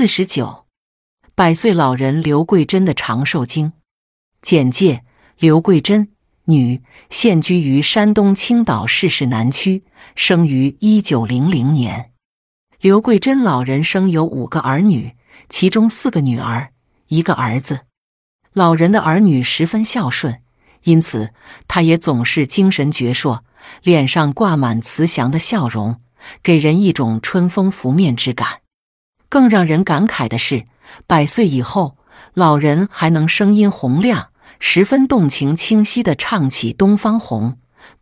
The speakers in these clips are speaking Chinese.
四十九，百岁老人刘桂珍的长寿经简介：刘桂珍，女，现居于山东青岛市市南区，生于一九零零年。刘桂珍老人生有五个儿女，其中四个女儿，一个儿子。老人的儿女十分孝顺，因此他也总是精神矍铄，脸上挂满慈祥的笑容，给人一种春风拂面之感。更让人感慨的是，百岁以后，老人还能声音洪亮，十分动情清晰地唱起《东方红》。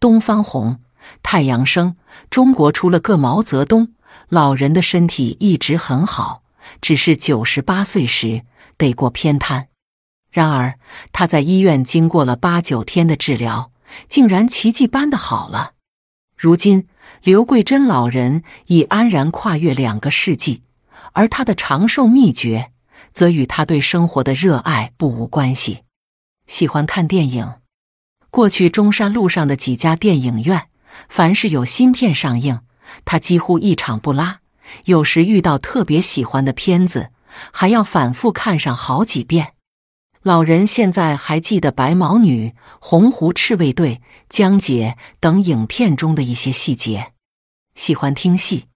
东方红，太阳升。中国出了个毛泽东，老人的身体一直很好，只是九十八岁时得过偏瘫。然而他在医院经过了八九天的治疗，竟然奇迹般的好了。如今，刘桂珍老人已安然跨越两个世纪。而他的长寿秘诀，则与他对生活的热爱不无关系。喜欢看电影，过去中山路上的几家电影院，凡是有新片上映，他几乎一场不拉。有时遇到特别喜欢的片子，还要反复看上好几遍。老人现在还记得《白毛女》《红湖赤卫队》《江姐》等影片中的一些细节。喜欢听戏，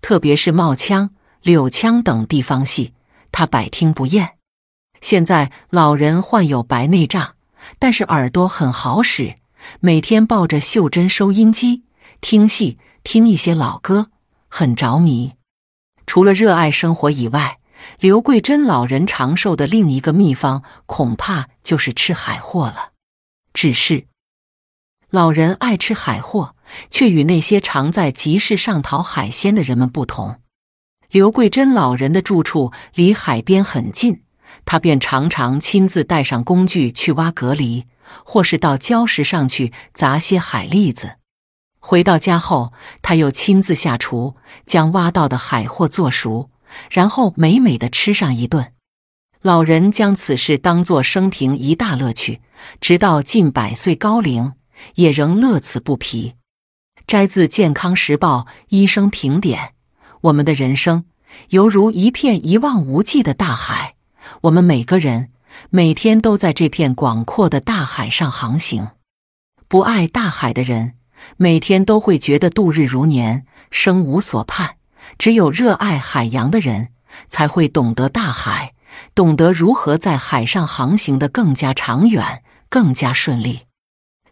特别是冒腔。柳腔等地方戏，他百听不厌。现在老人患有白内障，但是耳朵很好使，每天抱着袖珍收音机听戏，听一些老歌，很着迷。除了热爱生活以外，刘桂珍老人长寿的另一个秘方，恐怕就是吃海货了。只是，老人爱吃海货，却与那些常在集市上淘海鲜的人们不同。刘桂珍老人的住处离海边很近，他便常常亲自带上工具去挖蛤蜊，或是到礁石上去砸些海蛎子。回到家后，他又亲自下厨，将挖到的海货做熟，然后美美的吃上一顿。老人将此事当作生平一大乐趣，直到近百岁高龄，也仍乐此不疲。摘自《健康时报》医生评点。我们的人生犹如一片一望无际的大海，我们每个人每天都在这片广阔的大海上航行。不爱大海的人，每天都会觉得度日如年，生无所盼；只有热爱海洋的人，才会懂得大海，懂得如何在海上航行的更加长远、更加顺利。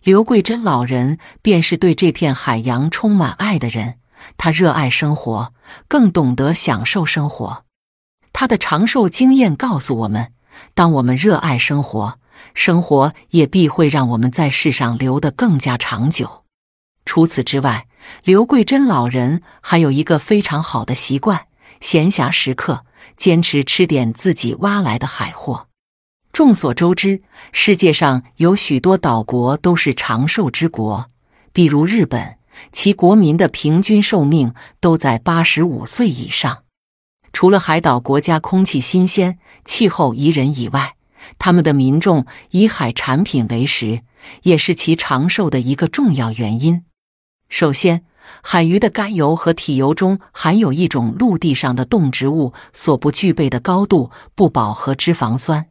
刘桂珍老人便是对这片海洋充满爱的人。他热爱生活，更懂得享受生活。他的长寿经验告诉我们：当我们热爱生活，生活也必会让我们在世上留得更加长久。除此之外，刘桂珍老人还有一个非常好的习惯：闲暇时刻坚持吃点自己挖来的海货。众所周知，世界上有许多岛国都是长寿之国，比如日本。其国民的平均寿命都在八十五岁以上。除了海岛国家空气新鲜、气候宜人以外，他们的民众以海产品为食，也是其长寿的一个重要原因。首先，海鱼的肝油和体油中含有一种陆地上的动植物所不具备的高度不饱和脂肪酸，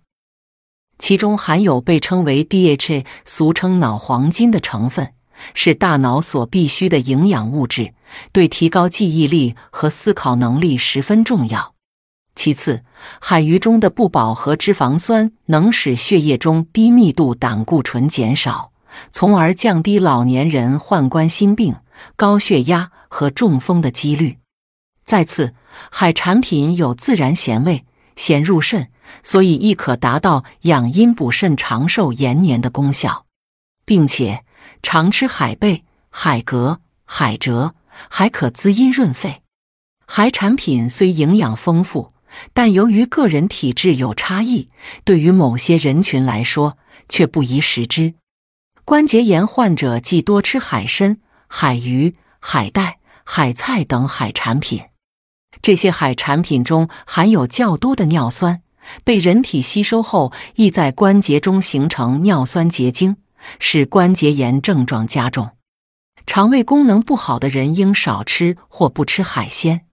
其中含有被称为 DHA，俗称脑黄金的成分。是大脑所必需的营养物质，对提高记忆力和思考能力十分重要。其次，海鱼中的不饱和脂肪酸能使血液中低密度胆固醇减少，从而降低老年人患冠心病、高血压和中风的几率。再次，海产品有自然咸味，咸入肾，所以亦可达到养阴补肾、长寿延年的功效，并且。常吃海贝、海蛤、海蜇，还可滋阴润肺。海产品虽营养丰富，但由于个人体质有差异，对于某些人群来说却不宜食之。关节炎患者忌多吃海参、海鱼、海带、海菜等海产品。这些海产品中含有较多的尿酸，被人体吸收后，易在关节中形成尿酸结晶。使关节炎症状加重，肠胃功能不好的人应少吃或不吃海鲜。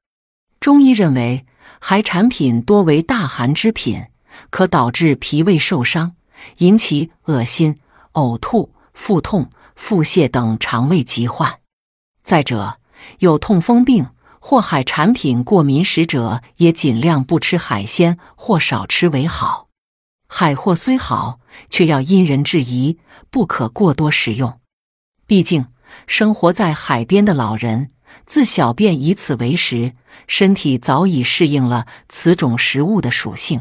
中医认为，海产品多为大寒之品，可导致脾胃受伤，引起恶心、呕吐、腹痛、腹泻等肠胃疾患。再者，有痛风病或海产品过敏史者，也尽量不吃海鲜或少吃为好。海货虽好，却要因人制宜，不可过多食用。毕竟，生活在海边的老人。自小便以此为食，身体早已适应了此种食物的属性；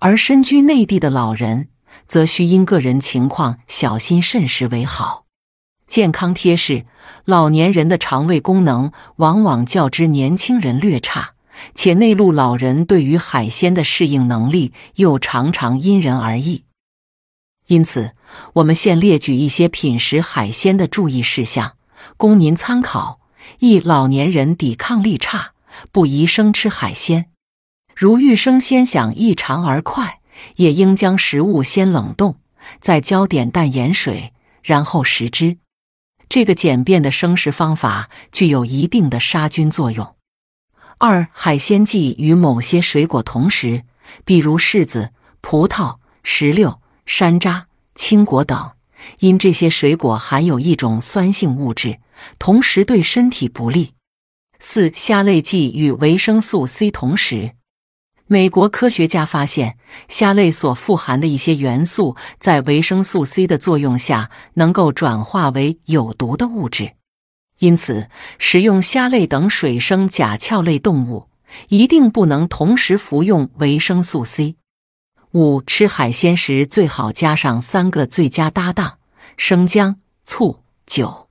而身居内地的老人，则需因个人情况小心慎食为好。健康贴士：老年人的肠胃功能往往较之年轻人略差，且内陆老人对于海鲜的适应能力又常常因人而异。因此，我们现列举一些品食海鲜的注意事项，供您参考。一老年人抵抗力差，不宜生吃海鲜。如遇生鲜想异常而快，也应将食物先冷冻，再浇点淡盐水，然后食之。这个简便的生食方法具有一定的杀菌作用。二海鲜忌与某些水果同食，比如柿子、葡萄、石榴、山楂、青果等。因这些水果含有一种酸性物质，同时对身体不利。四虾类忌与维生素 C 同食。美国科学家发现，虾类所富含的一些元素，在维生素 C 的作用下，能够转化为有毒的物质。因此，食用虾类等水生甲壳类动物，一定不能同时服用维生素 C。五吃海鲜时最好加上三个最佳搭档：生姜、醋、酒。